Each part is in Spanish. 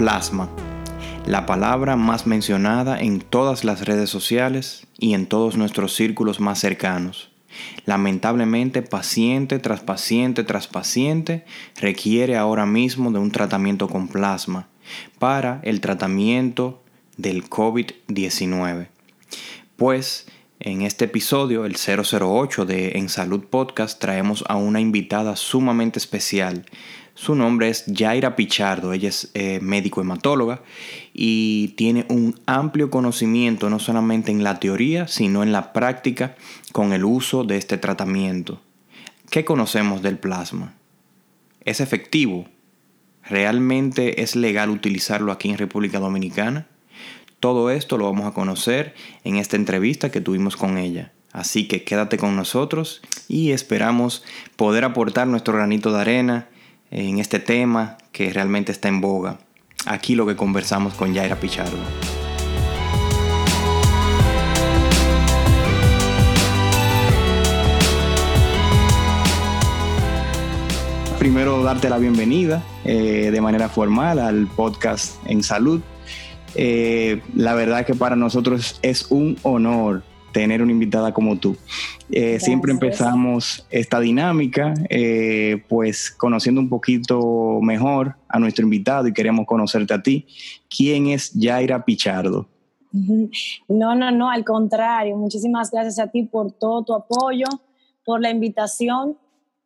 Plasma, la palabra más mencionada en todas las redes sociales y en todos nuestros círculos más cercanos. Lamentablemente, paciente tras paciente tras paciente requiere ahora mismo de un tratamiento con plasma para el tratamiento del COVID-19. Pues en este episodio, el 008 de En Salud Podcast, traemos a una invitada sumamente especial su nombre es Jaira Pichardo, ella es eh, médico hematóloga y tiene un amplio conocimiento no solamente en la teoría, sino en la práctica con el uso de este tratamiento. ¿Qué conocemos del plasma? ¿Es efectivo? ¿Realmente es legal utilizarlo aquí en República Dominicana? Todo esto lo vamos a conocer en esta entrevista que tuvimos con ella. Así que quédate con nosotros y esperamos poder aportar nuestro granito de arena en este tema que realmente está en boga. Aquí lo que conversamos con Yaira Pichardo. Primero darte la bienvenida eh, de manera formal al podcast En Salud. Eh, la verdad que para nosotros es un honor tener una invitada como tú. Eh, siempre empezamos esta dinámica, eh, pues conociendo un poquito mejor a nuestro invitado y queremos conocerte a ti. ¿Quién es Yaira Pichardo? No, no, no, al contrario. Muchísimas gracias a ti por todo tu apoyo, por la invitación.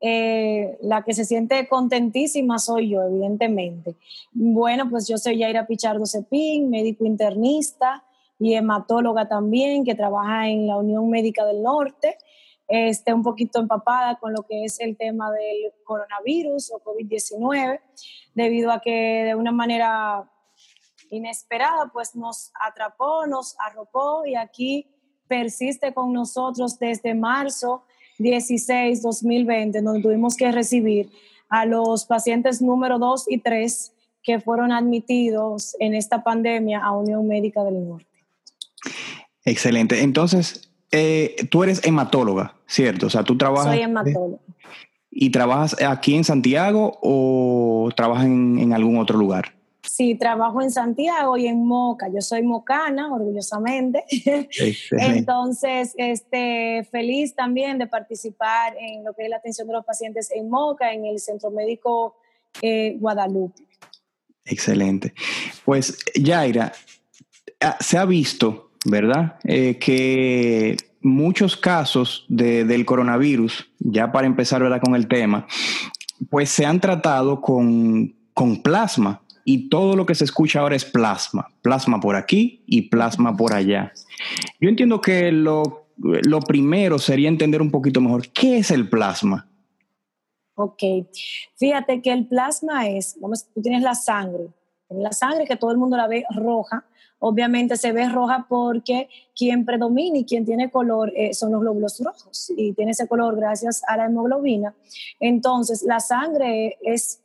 Eh, la que se siente contentísima soy yo, evidentemente. Bueno, pues yo soy Yaira Pichardo Cepín, médico internista y hematóloga también, que trabaja en la Unión Médica del Norte, esté un poquito empapada con lo que es el tema del coronavirus o COVID-19, debido a que de una manera inesperada pues nos atrapó, nos arropó y aquí persiste con nosotros desde marzo 16, 2020, donde tuvimos que recibir a los pacientes número 2 y 3 que fueron admitidos en esta pandemia a Unión Médica del Norte. Excelente. Entonces, eh, tú eres hematóloga, ¿cierto? O sea, tú trabajas... Soy hematóloga. ¿Y trabajas aquí en Santiago o trabajas en, algún otro lugar? Sí, trabajo en Santiago y en Moca. Yo soy mocana, orgullosamente. Entonces, este, feliz también de participar en lo que es la atención de los pacientes en Moca, en el Centro Médico eh, Guadalupe. Excelente. Pues, Yaira, ah, se ha visto ¿verdad? Eh, que muchos casos del coronavirus, ya para empezar ¿verdad? con el tema, pues se han tratado con, plasma y todo lo que se escucha ahora es plasma, plasma por aquí y plasma por allá. Yo entiendo que lo, lo primero sería entender un poquito mejor qué es el plasma. Ok, fíjate que el plasma es, vamos, tú tienes la sangre, la sangre que todo el mundo la ve roja, obviamente se ve roja porque quien predomina y quien tiene color eh, son los glóbulos rojos y tiene ese color gracias a la hemoglobina. Entonces, la sangre es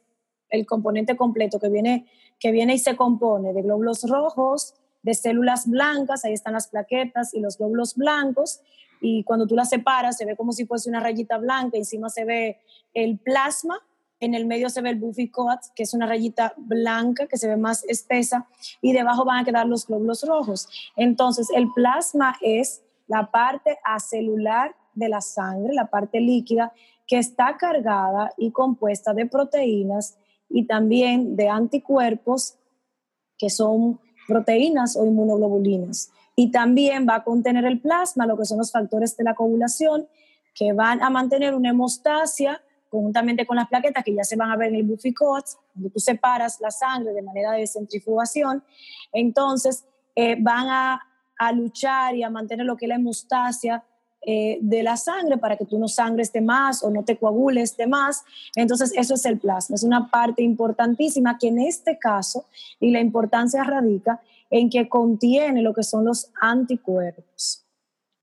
el componente completo que viene, que viene y se compone de glóbulos rojos, de células blancas, ahí están las plaquetas y los glóbulos blancos, y cuando tú las separas se ve como si fuese una rayita blanca, encima se ve el plasma en el medio se ve el Buffy Coat, que es una rayita blanca que se ve más espesa, y debajo van a quedar los glóbulos rojos. Entonces, el plasma es la parte acelular de la sangre, la parte líquida, que está cargada y compuesta de proteínas y también de anticuerpos, que son proteínas o inmunoglobulinas. Y también va a contener el plasma, lo que son los factores de la coagulación, que van a mantener una hemostasia conjuntamente con las plaquetas que ya se van a ver en el Buffy Coats, cuando tú separas la sangre de manera de centrifugación, entonces eh, van a, luchar y a mantener lo que es la hemostasia eh, de la sangre para que tú no sangres de más o no te coagules de más. Entonces, eso es el plasma, es una parte importantísima que en este caso, y la importancia radica en que contiene lo que son los anticuerpos.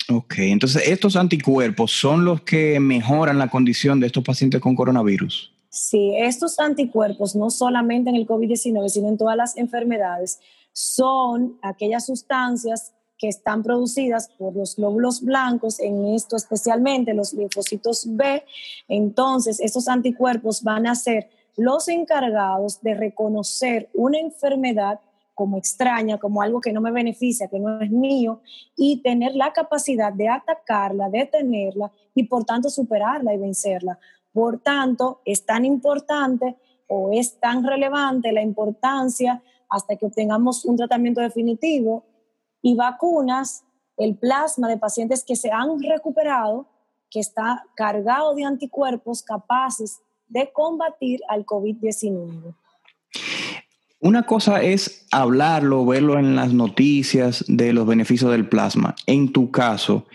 Ok, entonces estos anticuerpos son los que mejoran la condición de estos pacientes con coronavirus. Sí, estos anticuerpos, no solamente en el COVID-19, sino en todas las enfermedades, son aquellas sustancias que están producidas por los glóbulos blancos, en esto especialmente los linfocitos B. Entonces, estos anticuerpos van a ser los encargados de reconocer una enfermedad como extraña, como algo que no me beneficia, que no es mío, y tener la capacidad de atacarla, detenerla y por tanto superarla y vencerla. Por tanto, es tan importante o es tan relevante la importancia hasta que obtengamos un tratamiento definitivo y vacunas, el plasma de pacientes que se han recuperado, que está cargado de anticuerpos capaces de combatir al COVID-19. Una cosa es hablarlo, verlo en las noticias de los beneficios del plasma. En tu caso,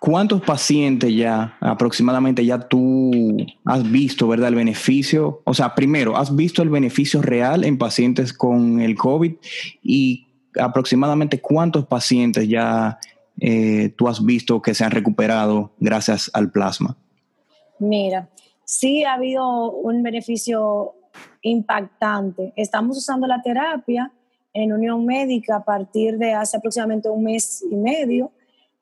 ¿cuántos pacientes ya aproximadamente ya tú has visto, verdad, el beneficio? O sea, primero, ¿has visto el beneficio real en pacientes con el COVID? Y aproximadamente cuántos pacientes ya eh, tú has visto que se han recuperado gracias al plasma? Mira, sí ha habido un beneficio impactante. Estamos usando la terapia en Unión Médica a partir de hace aproximadamente un mes y medio.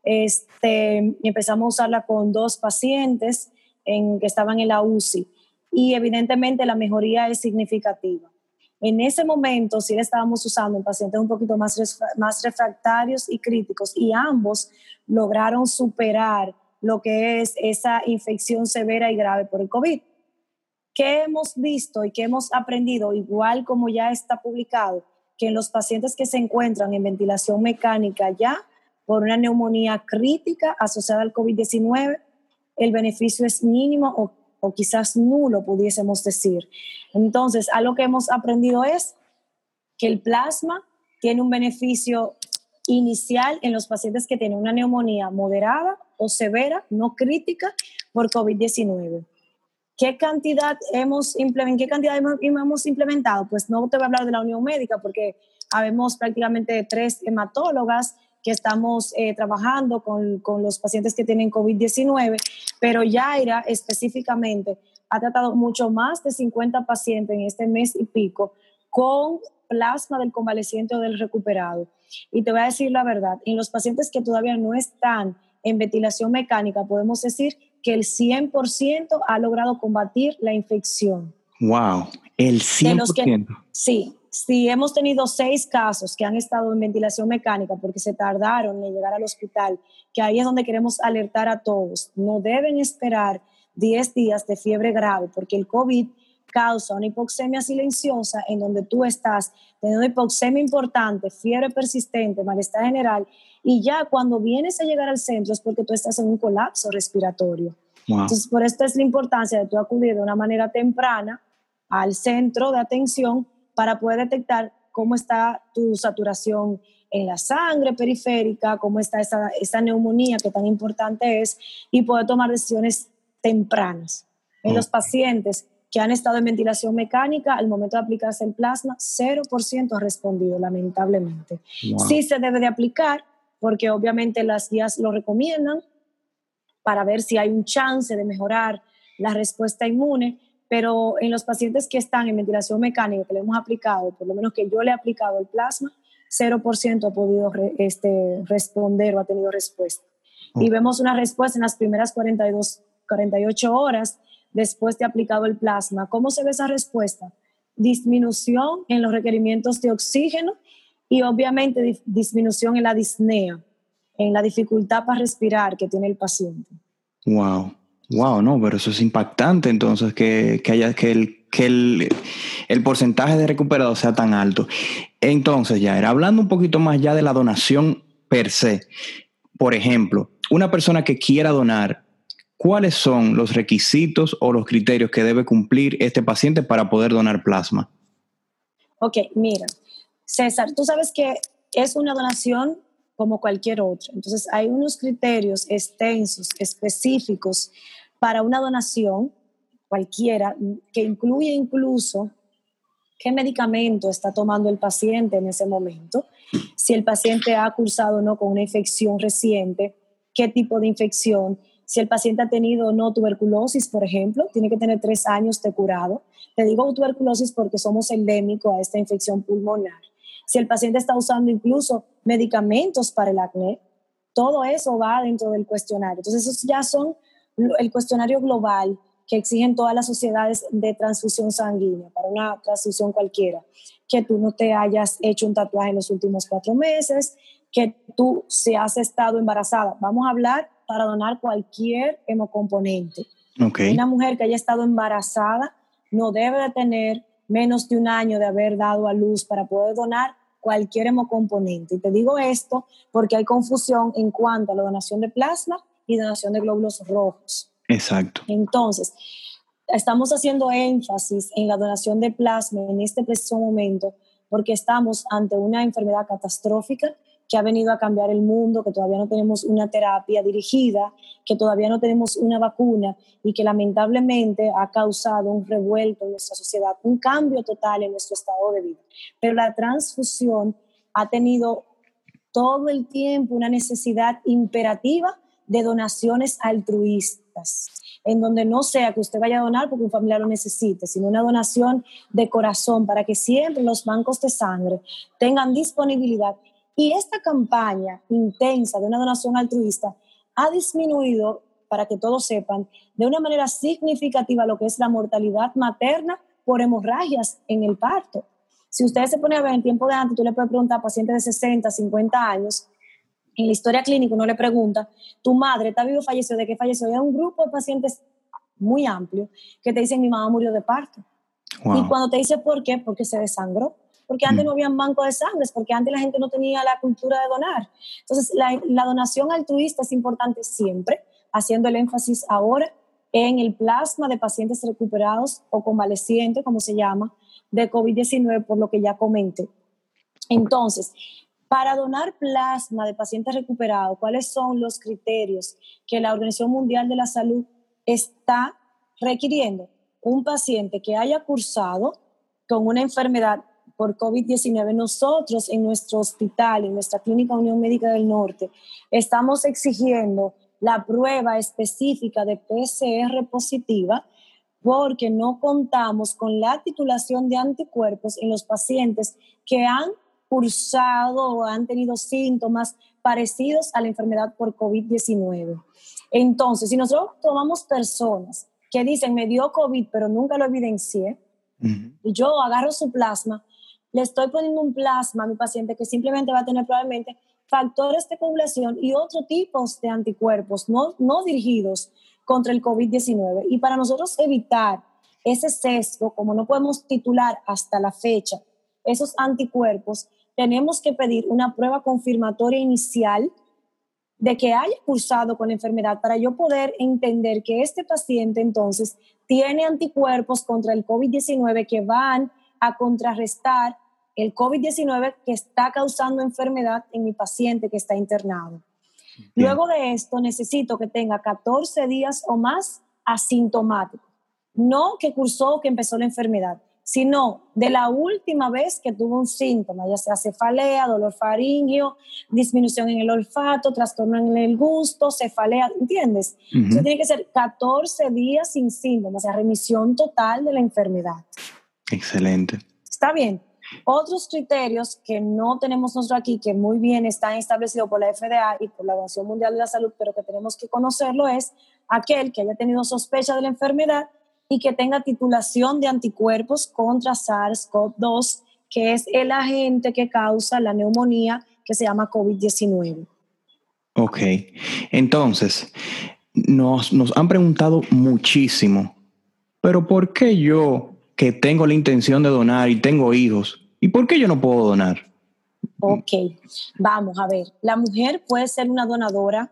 Este, empezamos a usarla con dos pacientes en, que estaban en la UCI y evidentemente la mejoría es significativa. En ese momento sí la estábamos usando en pacientes un poquito más, más refractarios y críticos y ambos lograron superar lo que es esa infección severa y grave por el COVID. ¿Qué hemos visto y qué hemos aprendido, igual como ya está publicado, que en los pacientes que se encuentran en ventilación mecánica ya por una neumonía crítica asociada al COVID-19, el beneficio es mínimo o, o, quizás nulo, pudiésemos decir. Entonces, algo que hemos aprendido es que el plasma tiene un beneficio inicial en los pacientes que tienen una neumonía moderada o severa, no crítica, por COVID-19. ¿Qué cantidad hemos implementado? ¿Qué cantidad hemos, implementado? Pues no te voy a hablar de la Unión Médica porque habemos prácticamente tres hematólogas que estamos eh, trabajando con, con, los pacientes que tienen COVID-19, pero Yaira específicamente ha tratado mucho más de 50 pacientes en este mes y pico con plasma del convaleciente o del recuperado. Y te voy a decir la verdad, en los pacientes que todavía no están en ventilación mecánica, podemos decir que el 100% ha logrado combatir la infección. ¡Wow! El 100%. sí, sí, hemos tenido seis casos que han estado en ventilación mecánica porque se tardaron en llegar al hospital, que ahí es donde queremos alertar a todos. No deben esperar 10 días de fiebre grave porque el COVID causa una hipoxemia silenciosa en donde tú estás teniendo hipoxemia importante, fiebre persistente, malestar general, y ya cuando vienes a llegar al centro es porque tú estás en un colapso respiratorio. Entonces, por esto es la importancia de tú acudir de una manera temprana al centro de atención para poder detectar cómo está tu saturación en la sangre periférica, cómo está esa, esa neumonía que tan importante es, y poder tomar decisiones tempranas. En los pacientes que han estado en ventilación mecánica, al momento de aplicarse el plasma, 0% ha respondido, lamentablemente. Sí se debe de aplicar, porque obviamente las guías lo recomiendan para ver si hay un chance de mejorar la respuesta inmune, pero en los pacientes que están en ventilación mecánica, que le hemos aplicado, por lo menos que yo le he aplicado el plasma, 0% ha podido este, responder o ha tenido respuesta. Y vemos una respuesta en las primeras 42, 48 horas después de aplicado el plasma. ¿Cómo se ve esa respuesta? Disminución en los requerimientos de oxígeno y obviamente disminución en la disnea, en la dificultad para respirar que tiene el paciente. Wow, wow, no, pero eso es impactante entonces que, haya que el que el, el, porcentaje de recuperados sea tan alto. Entonces, ya era hablando un poquito más ya de la donación per se. Por ejemplo, una persona que quiera donar ¿cuáles son los requisitos o los criterios que debe cumplir este paciente para poder donar plasma? Ok, mira, César, tú sabes que es una donación como cualquier otra. Entonces, hay unos criterios extensos, específicos para una donación cualquiera, que incluye incluso qué medicamento está tomando el paciente en ese momento, si el paciente ha cursado o no con una infección reciente, qué tipo de infección, si el paciente ha tenido o no tuberculosis, por ejemplo, tiene que tener tres años de curado. Te digo tuberculosis porque somos endémicos a esta infección pulmonar. Si el paciente está usando incluso medicamentos para el acné, todo eso va dentro del cuestionario. Entonces, esos ya son el cuestionario global que exigen todas las sociedades de transfusión sanguínea, para una transfusión cualquiera, que tú no te hayas hecho un tatuaje en los últimos cuatro meses, que tú se has estado embarazada. Vamos a hablar para donar cualquier hemocomponente. Una mujer que haya estado embarazada no debe de tener menos de un año de haber dado a luz para poder donar cualquier hemocomponente. Y te digo esto porque hay confusión en cuanto a la donación de plasma y donación de glóbulos rojos. Exacto. Entonces, estamos haciendo énfasis en la donación de plasma en este preciso momento porque estamos ante una enfermedad catastrófica que ha venido a cambiar el mundo, que todavía no tenemos una terapia dirigida, que todavía no tenemos una vacuna y que lamentablemente ha causado un revuelto en nuestra sociedad, un cambio total en nuestro estado de vida. Pero la transfusión ha tenido todo el tiempo una necesidad imperativa de donaciones altruistas, en donde no sea que usted vaya a donar porque un familiar lo necesite, sino una donación de corazón para que siempre los bancos de sangre tengan disponibilidad. Y esta campaña intensa de una donación altruista ha disminuido, para que todos sepan, de una manera significativa lo que es la mortalidad materna por hemorragias en el parto. Si ustedes se ponen a ver en tiempo de antes, tú le puedes preguntar a pacientes de 60, 50 años, en la historia clínica uno le pregunta, tu madre está vivo o falleció, ¿de qué falleció? Y hay un grupo de pacientes muy amplio que te dicen, mi mamá murió de parto. Y cuando te dice por qué, porque se desangró. Porque antes mm. no había banco de sangre, porque antes la gente no tenía la cultura de donar. Entonces, la, la donación altruista es importante siempre, haciendo el énfasis ahora en el plasma de pacientes recuperados o convalecientes, como se llama, de COVID-19, por lo que ya comenté. Entonces, para donar plasma de pacientes recuperados, ¿cuáles son los criterios que la Organización Mundial de la Salud está requiriendo? Un paciente que haya cursado con una enfermedad por COVID-19, nosotros en nuestro hospital, en nuestra Clínica Unión Médica del Norte, estamos exigiendo la prueba específica de PCR positiva porque no contamos con la titulación de anticuerpos en los pacientes que han cursado o han tenido síntomas parecidos a la enfermedad por COVID-19. Entonces, si nosotros tomamos personas que dicen, me dio COVID, pero nunca lo evidencié, y yo agarro su plasma, le estoy poniendo un plasma a mi paciente que simplemente va a tener probablemente factores de coagulación y otros tipos de anticuerpos no, no dirigidos contra el COVID-19. Y para nosotros evitar ese sesgo, como no podemos titular hasta la fecha esos anticuerpos, tenemos que pedir una prueba confirmatoria inicial de que haya cursado con la enfermedad para yo poder entender que este paciente entonces tiene anticuerpos contra el COVID-19 que van a contrarrestar el COVID-19 que está causando enfermedad en mi paciente que está internado. Luego de esto necesito que tenga 14 días o más asintomático, no que cursó o que empezó la enfermedad sino de la última vez que tuvo un síntoma, ya sea cefalea, dolor faríngeo, disminución en el olfato, trastorno en el gusto, cefalea, ¿entiendes? Eso tiene que ser 14 días sin síntomas, o sea, remisión total de la enfermedad. Excelente. Está bien. Otros criterios que no tenemos nosotros aquí, que muy bien están establecidos por la FDA y por la Organización Mundial de la Salud, pero que tenemos que conocerlo, es aquel que haya tenido sospecha de la enfermedad y que tenga titulación de anticuerpos contra SARS-CoV-2, que es el agente que causa la neumonía que se llama COVID-19. Ok, entonces, nos, nos han preguntado muchísimo, pero ¿por qué yo que tengo la intención de donar y tengo hijos, ¿y por qué yo no puedo donar? Ok, vamos a ver, la mujer puede ser una donadora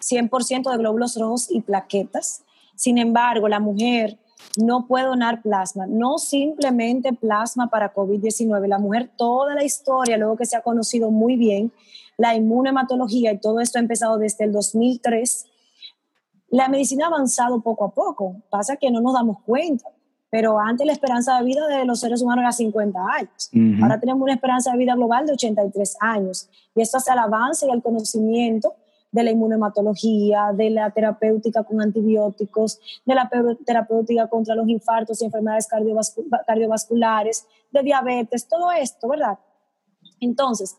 100% de glóbulos rojos y plaquetas, sin embargo, la mujer no puede donar plasma, no simplemente plasma para COVID-19. La mujer, toda la historia, luego que se ha conocido muy bien, la inmunohematología y todo esto ha empezado desde el 2003. La medicina ha avanzado poco a poco, pasa que no nos damos cuenta, pero antes la esperanza de vida de los seres humanos era 50 años. Ahora tenemos una esperanza de vida global de 83 años. Y esto hace el avance y el conocimiento de la inmunohematología, de la terapéutica con antibióticos, de la terapéutica contra los infartos y enfermedades cardiovasculares, de diabetes, todo esto, ¿verdad? Entonces,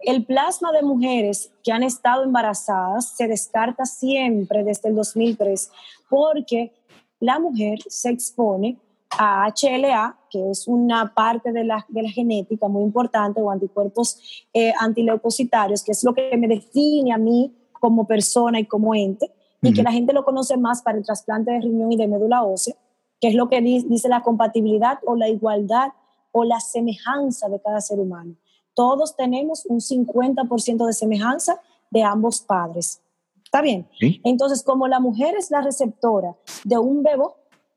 el plasma de mujeres que han estado embarazadas se descarta siempre desde el 2003 porque la mujer se expone a HLA, que es una parte de la, de la genética muy importante, o anticuerpos eh, antileucocitarios, que es lo que me define a mí como persona y como ente, y que la gente lo conoce más para el trasplante de riñón y de médula ósea, que es lo que dice la compatibilidad o la igualdad o la semejanza de cada ser humano. Todos tenemos un 50% de semejanza de ambos padres. ¿Está bien? Entonces, como la mujer es la receptora de un bebé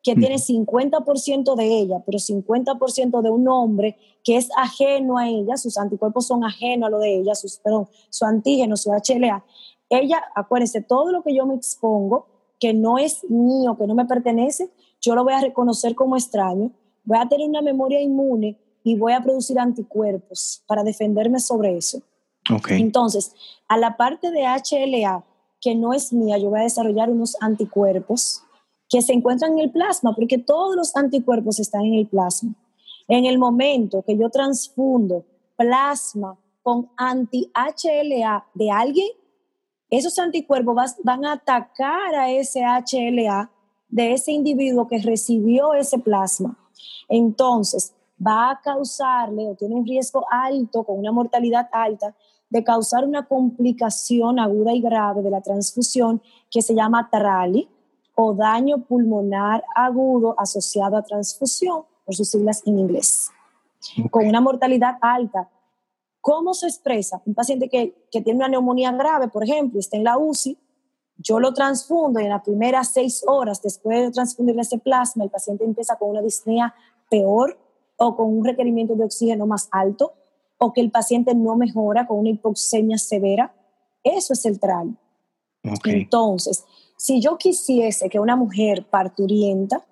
que tiene 50% de ella, pero 50% de un hombre que es ajeno a ella, sus anticuerpos son ajenos a lo de ella, sus, perdón, su antígeno, su HLA, ella, acuérdense, todo lo que yo me expongo, que no es mío, que no me pertenece, yo lo voy a reconocer como extraño, voy a tener una memoria inmune y voy a producir anticuerpos para defenderme sobre eso. Okay. Entonces, a la parte de HLA, que no es mía, yo voy a desarrollar unos anticuerpos que se encuentran en el plasma, porque todos los anticuerpos están en el plasma. En el momento que yo transfundo plasma con anti-HLA de alguien, esos anticuerpos van a atacar a ese HLA de ese individuo que recibió ese plasma. Entonces, va a causarle o tiene un riesgo alto, con una mortalidad alta, de causar una complicación aguda y grave de la transfusión que se llama TRALI o daño pulmonar agudo asociado a transfusión, por sus siglas en inglés, con una mortalidad alta. ¿Cómo se expresa? Un paciente que, que tiene una neumonía grave, por ejemplo, está en la UCI, yo lo transfundo y en las primeras seis horas después de transfundir ese plasma, el paciente empieza con una disnea peor o con un requerimiento de oxígeno más alto o que el paciente no mejora con una hipoxemia severa. Eso es el TRAL. Entonces, si yo quisiese que una mujer parturienta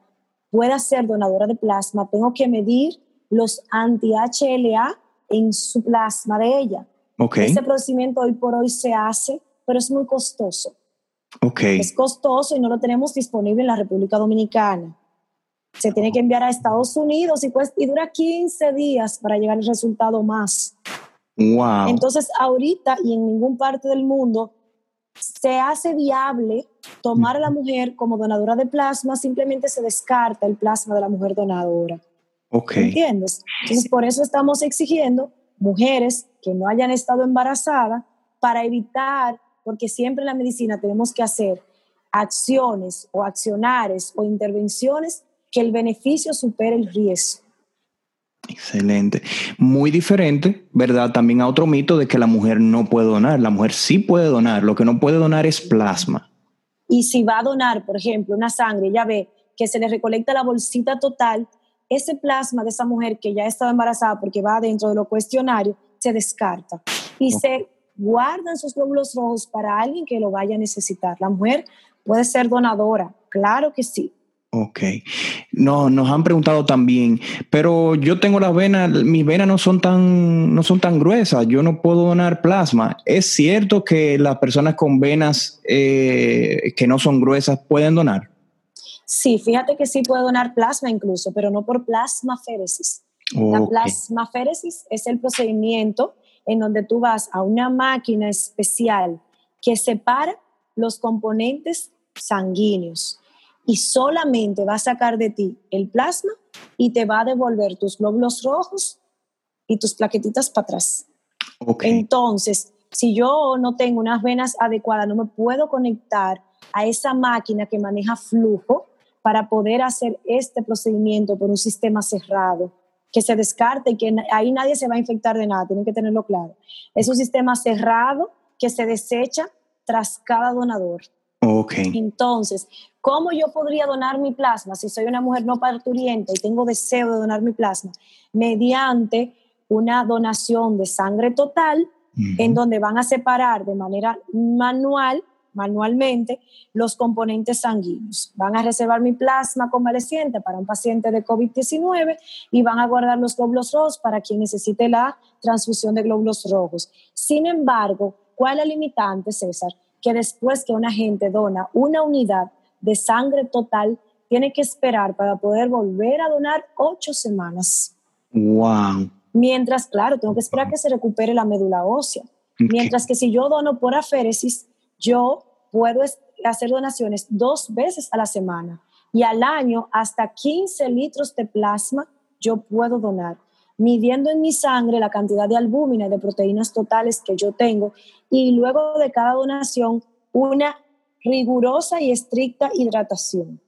pueda ser donadora de plasma, tengo que medir los anti-HLA en su plasma de ella. Okay. Este procedimiento hoy por hoy se hace, pero es muy costoso. Okay. Es costoso y no lo tenemos disponible en la República Dominicana. Se tiene que enviar a Estados Unidos y, pues, y dura 15 días para llegar al resultado más. Wow. Entonces, ahorita y en ningún parte del mundo se hace viable tomar a la mujer como donadora de plasma, simplemente se descarta el plasma de la mujer donadora. Okay. ¿Entiendes? Entonces, por eso estamos exigiendo mujeres que no hayan estado embarazadas para evitar porque siempre en la medicina tenemos que hacer acciones o accionares o intervenciones que el beneficio supere el riesgo. Excelente. Muy diferente, ¿verdad? También a otro mito de que la mujer no puede donar. La mujer sí puede donar, lo que no puede donar es plasma. Y si va a donar, por ejemplo, una sangre, ya ve que se le recolecta la bolsita total, ese plasma de esa mujer que ya estaba embarazada porque va dentro de lo cuestionario, se descarta. Y se guardan sus glóbulos rojos para alguien que lo vaya a necesitar. La mujer puede ser donadora, claro que sí. Ok. No, nos han preguntado también, pero yo tengo las venas, mis venas no son tan, no son tan gruesas, yo no puedo donar plasma. ¿Es cierto que las personas con venas eh, que no son gruesas pueden donar? Sí, fíjate que sí puede donar plasma incluso, pero no por plasmaféresis. Okay. La plasmaféresis es el procedimiento en donde tú vas a una máquina especial que separa los componentes sanguíneos y solamente va a sacar de ti el plasma y te va a devolver tus glóbulos rojos y tus plaquetitas para atrás. Okay. Entonces, si yo no tengo unas venas adecuadas, no me puedo conectar a esa máquina que maneja flujo para poder hacer este procedimiento por un sistema cerrado que se descarte y que ahí nadie se va a infectar de nada, tienen que tenerlo claro. Es un sistema cerrado que se desecha tras cada donador. Ok. Entonces, ¿cómo yo podría donar mi plasma si soy una mujer no parturienta y tengo deseo de donar mi plasma? Mediante una donación de sangre total, uh -huh. en donde van a separar de manera manual manualmente los componentes sanguíneos. Van a reservar mi plasma convaleciente para un paciente de COVID-19 y van a guardar los glóbulos rojos para quien necesite la transfusión de glóbulos rojos. Sin embargo, ¿cuál es la limitante, César? Que después que una gente dona una unidad de sangre total, tiene que esperar para poder volver a donar ocho semanas. Wow. Mientras, claro, tengo que esperar que se recupere la médula ósea. Okay. Mientras que si yo dono por aféresis, yo puedo hacer donaciones dos veces a la semana. y al año hasta 15 litros de plasma yo puedo donar, midiendo en mi sangre la cantidad de albúmina y de proteínas totales que yo tengo y luego de cada donación una rigurosa y estricta hidratación.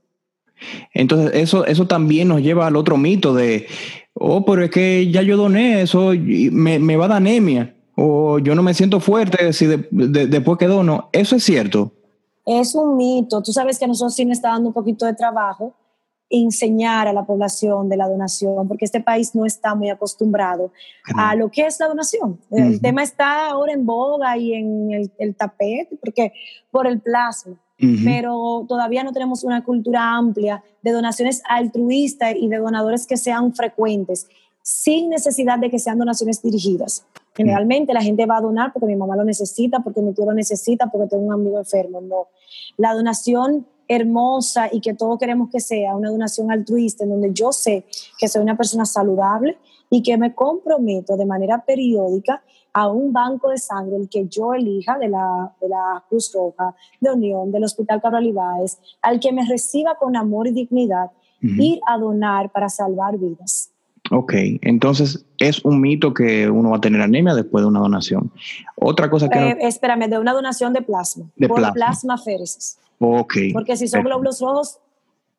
Entonces, eso, eso también nos lleva al otro mito de, oh, pero es que ya yo doné, eso me, me va a dar anemia, o yo no me siento fuerte si después que dono. ¿Eso es cierto? Es un mito. Tú sabes que a nosotros sí nos está dando un poquito de trabajo enseñar a la población de la donación, porque este país no está muy acostumbrado a lo que es la donación. El tema está ahora en boga y en el, tapete, porque por el plasma, pero todavía no tenemos una cultura amplia de donaciones altruistas y de donadores que sean frecuentes, sin necesidad de que sean donaciones dirigidas. Generalmente la gente va a donar porque mi mamá lo necesita, porque mi tío lo necesita, porque tengo un amigo enfermo. No. La donación hermosa y que todos queremos que sea una donación altruista en donde yo sé que soy una persona saludable y que me comprometo de manera periódica a un banco de sangre, el que yo elija de la, de la Cruz Roja, de Unión, del Hospital Cabral Ibáez, al que me reciba con amor y dignidad, ir a donar para salvar vidas. Ok, entonces es un mito que uno va a tener anemia después de una donación. Otra cosa que... Eh, espérame, de una donación de plasma. De por plasma. plasma féresis. Ok. Porque si son glóbulos rojos,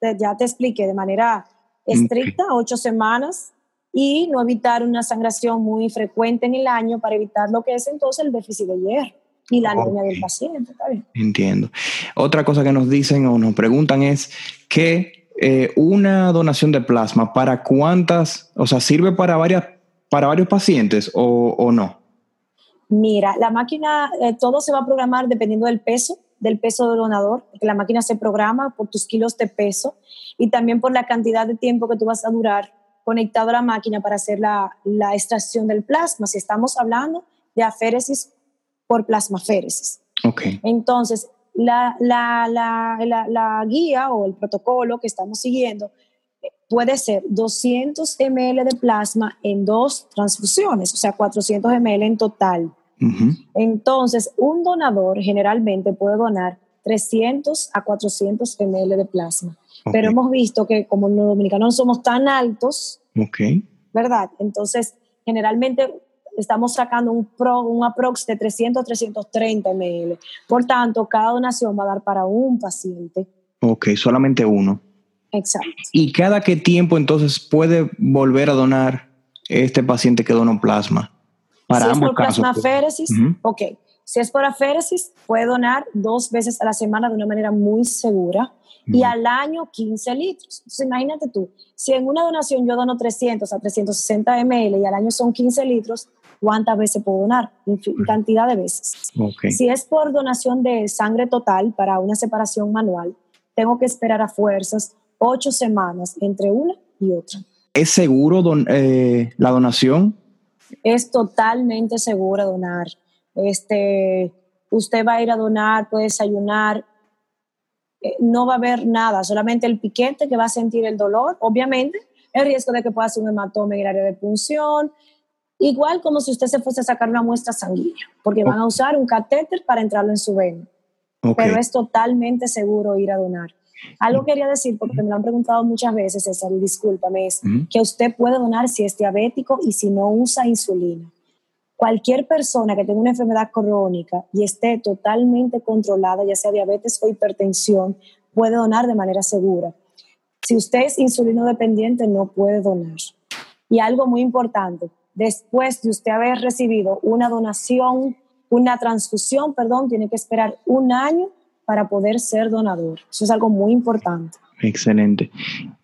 ya te expliqué, de manera estricta, ocho semanas, y no evitar una sangración muy frecuente en el año para evitar lo que es entonces el déficit de hierro y la anemia del paciente. Entiendo. Otra cosa que nos dicen o nos preguntan es que eh, una donación de plasma, ¿para cuántas, o sea, sirve para, varias, para varios pacientes o, no? Mira, la máquina, eh, todo se va a programar dependiendo del peso del peso del donador, porque la máquina se programa por tus kilos de peso y también por la cantidad de tiempo que tú vas a durar conectado a la máquina para hacer la, la extracción del plasma. Si estamos hablando de aféresis por plasmaféresis. Okay. Entonces, la, la, la, la, guía o el protocolo que estamos siguiendo eh, puede ser 200 ml de plasma en dos transfusiones, o sea, 400 ml en total. Entonces, un donador generalmente puede donar 300 a 400 ml de plasma. Pero hemos visto que como los dominicanos no somos tan altos, ¿verdad? Entonces, generalmente estamos sacando un, pro, un aprox de 300 a 330 ml. Por tanto, cada donación va a dar para un paciente. Ok, solamente uno. Exacto. ¿Y cada qué tiempo entonces puede volver a donar este paciente que donó plasma? si es por plasmaféresis, ok. Si es por aféresis, puede donar dos veces a la semana de una manera muy segura y al año 15 litros. Entonces, imagínate tú, si en una donación yo dono 300 a 360 ml y al año son 15 litros, ¿cuántas veces puedo donar? Cantidad de veces. Si es por donación de sangre total para una separación manual, tengo que esperar a fuerzas ocho semanas entre una y otra. ¿Es seguro eh, la donación? es totalmente segura donar. Este, usted va a ir a donar, puede desayunar, eh, no va a haber nada, solamente el piquete que va a sentir el dolor, obviamente, el riesgo de que pueda hacer un hematoma en el área de punción, igual como si usted se fuese a sacar una muestra sanguínea, porque van a usar un catéter para entrarlo en su vena. Pero es totalmente seguro ir a donar. Algo quería decir, porque me lo han preguntado muchas veces, César, y discúlpame, es que usted puede donar si es diabético y si no usa insulina. Cualquier persona que tenga una enfermedad crónica y esté totalmente controlada, ya sea diabetes o hipertensión, puede donar de manera segura. Si usted es insulino dependiente, no puede donar. Y algo muy importante, después de usted haber recibido una donación, una transfusión, perdón, tiene que esperar un año para poder ser donador. Eso es algo muy importante. Excelente.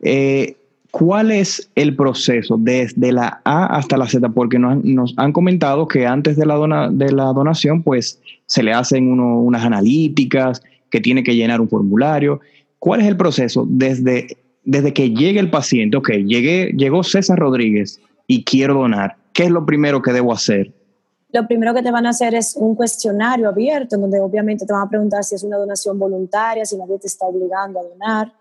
Eh, ¿Cuál es el proceso desde la A hasta la Z? Porque nos, han comentado que antes de la, de la donación, pues se le hacen unas analíticas, que tiene que llenar un formulario. ¿Cuál es el proceso desde, desde que llegue el paciente? Ok, llegué, llegó César Rodríguez y quiero donar. ¿Qué es lo primero que debo hacer? lo primero que te van a hacer es un cuestionario abierto, donde obviamente te van a preguntar si es una donación voluntaria, si nadie te está obligando a donar.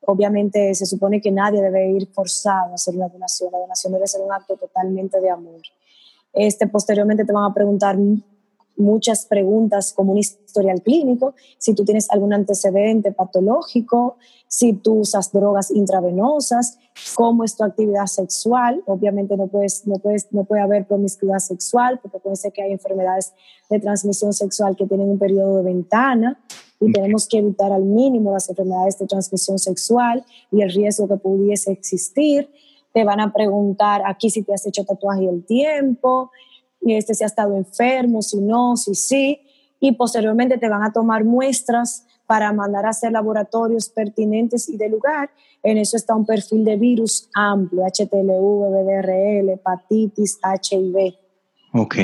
Obviamente se supone que nadie debe ir forzado a hacer una donación. La donación debe ser un acto totalmente de amor. Este, posteriormente te van a preguntar muchas preguntas como un historial clínico, si tú tienes algún antecedente patológico, si tú usas drogas intravenosas, cómo es tu actividad sexual. Obviamente no, puedes, no, puedes, no puede haber promiscuidad sexual porque puede ser que hay enfermedades de transmisión sexual que tienen un periodo de ventana y tenemos que evitar al mínimo las enfermedades de transmisión sexual y el riesgo que pudiese existir. Te van a preguntar aquí si te has hecho tatuaje el tiempo, este, si has estado enfermo, si no, si sí, y posteriormente te van a tomar muestras para mandar a hacer laboratorios pertinentes y de lugar. En eso está un perfil de virus amplio, HTLV, BDRL, hepatitis, HIV. Ok.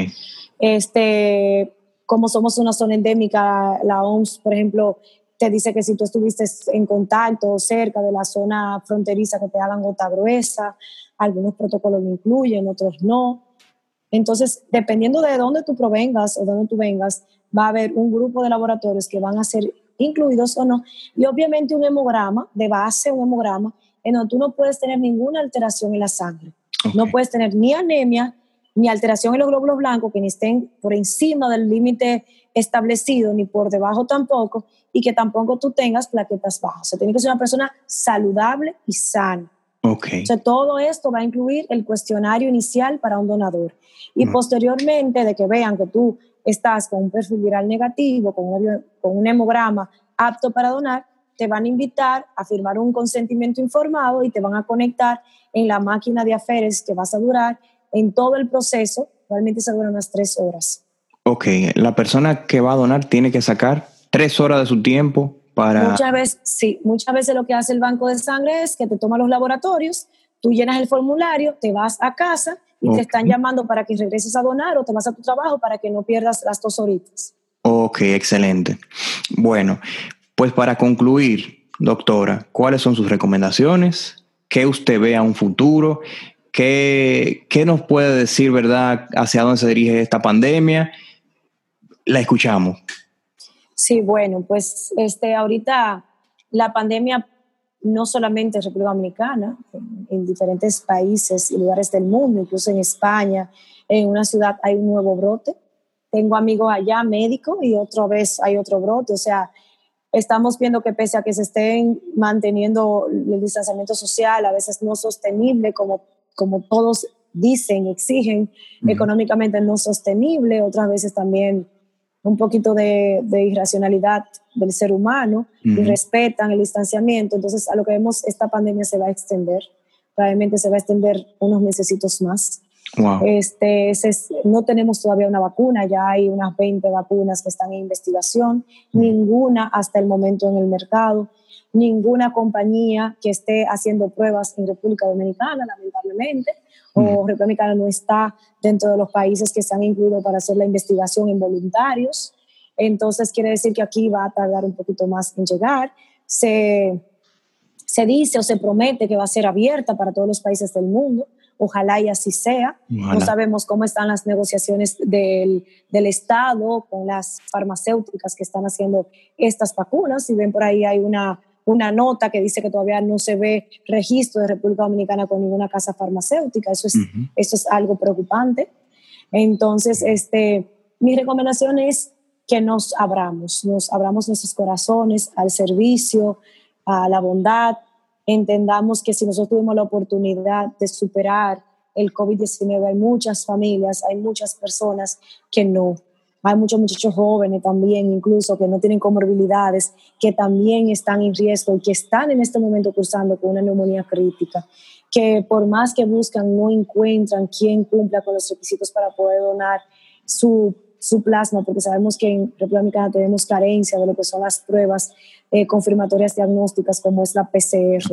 Este, como somos una zona endémica, la OMS, por ejemplo, te dice que si tú estuviste en contacto o cerca de la zona fronteriza que te hagan gota gruesa, algunos protocolos lo incluyen, otros no. Entonces, dependiendo de dónde tú provengas o de dónde tú vengas, va a haber un grupo de laboratorios que van a ser incluidos o no. Y obviamente un hemograma, de base un hemograma, en donde tú no puedes tener ninguna alteración en la sangre. No puedes tener ni anemia, ni alteración en los glóbulos blancos que ni estén por encima del límite establecido, ni por debajo tampoco, y que tampoco tú tengas plaquetas bajas. O sea, tiene que ser una persona saludable y sana. Okay. O sea, todo esto va a incluir el cuestionario inicial para un donador. Y mm. posteriormente de que vean que tú estás con un perfil viral negativo, con un, con un hemograma apto para donar, te van a invitar a firmar un consentimiento informado y te van a conectar en la máquina de aferes que vas a durar en todo el proceso. Realmente se dura unas tres horas. Ok, la persona que va a donar tiene que sacar tres horas de su tiempo para... Muchas veces, sí, muchas veces lo que hace el banco de sangre es que te toma los laboratorios, tú llenas el formulario, te vas a casa y te están llamando para que regreses a donar o te vas a tu trabajo para que no pierdas las dos horitas. Ok, excelente. Bueno, pues para concluir, doctora, ¿cuáles son sus recomendaciones? ¿Qué usted ve a un futuro? ¿Qué, qué nos puede decir, verdad, hacia dónde se dirige esta pandemia? La escuchamos. Sí, bueno, pues este, ahorita la pandemia no solamente en República Dominicana, en, diferentes países y lugares del mundo, incluso en España, en una ciudad hay un nuevo brote. Tengo amigos allá médicos y otra vez hay otro brote. O sea, estamos viendo que pese a que se estén manteniendo el distanciamiento social, a veces no sostenible, como, como todos dicen, exigen, económicamente no sostenible, otras veces también un poquito de, irracionalidad del ser humano y respetan el distanciamiento. Entonces, a lo que vemos, esta pandemia se va a extender. Probablemente se va a extender unos meses más. Este, no tenemos todavía una vacuna, ya hay unas 20 vacunas que están en investigación, ninguna hasta el momento en el mercado, ninguna compañía que esté haciendo pruebas en República Dominicana, lamentablemente o República no está dentro de los países que se han incluido para hacer la investigación en voluntarios. Entonces quiere decir que aquí va a tardar un poquito más en llegar. Se, se dice o se promete que va a ser abierta para todos los países del mundo. Ojalá y así sea. No sabemos cómo están las negociaciones del, del, Estado con las farmacéuticas que están haciendo estas vacunas. Si ven por ahí hay una una nota que dice que todavía no se ve registro de República Dominicana con ninguna casa farmacéutica. Eso es, eso es algo preocupante. Entonces, este, mi recomendación es que nos abramos, nos abramos nuestros corazones al servicio, a la bondad. Entendamos que si nosotros tuvimos la oportunidad de superar el COVID-19, hay muchas familias, hay muchas personas que no. Hay muchos muchachos jóvenes también, incluso que no tienen comorbilidades, que también están en riesgo y que están en este momento cursando con una neumonía crítica, que por más que buscan no encuentran quién cumpla con los requisitos para poder donar su, su plasma, porque sabemos que en República Dominicana tenemos carencia de lo que son las pruebas eh, confirmatorias diagnósticas como es la PCR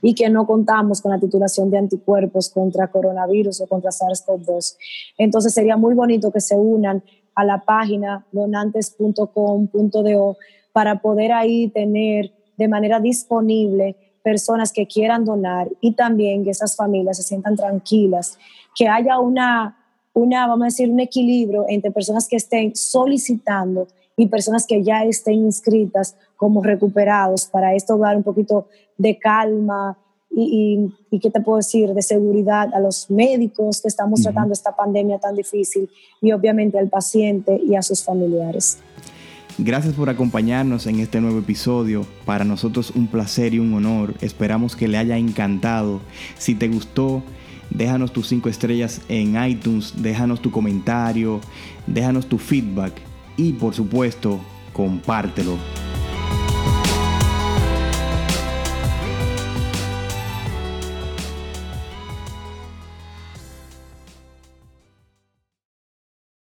y que no contamos con la titulación de anticuerpos contra coronavirus o contra SARS-CoV-2. Entonces sería muy bonito que se unan a la página donantes.com.do para poder ahí tener de manera disponible personas que quieran donar y también que esas familias se sientan tranquilas, que haya una, una, vamos a decir, un equilibrio entre personas que estén solicitando y personas que ya estén inscritas como recuperados para esto dar un poquito de calma y, y, qué te puedo decir, de seguridad a los médicos que estamos tratando esta pandemia tan difícil y obviamente al paciente y a sus familiares. Gracias por acompañarnos en este nuevo episodio. Para nosotros un placer y un honor. Esperamos que le haya encantado. Si te gustó, déjanos tus cinco estrellas en iTunes, déjanos tu comentario, déjanos tu feedback y por supuesto, compártelo.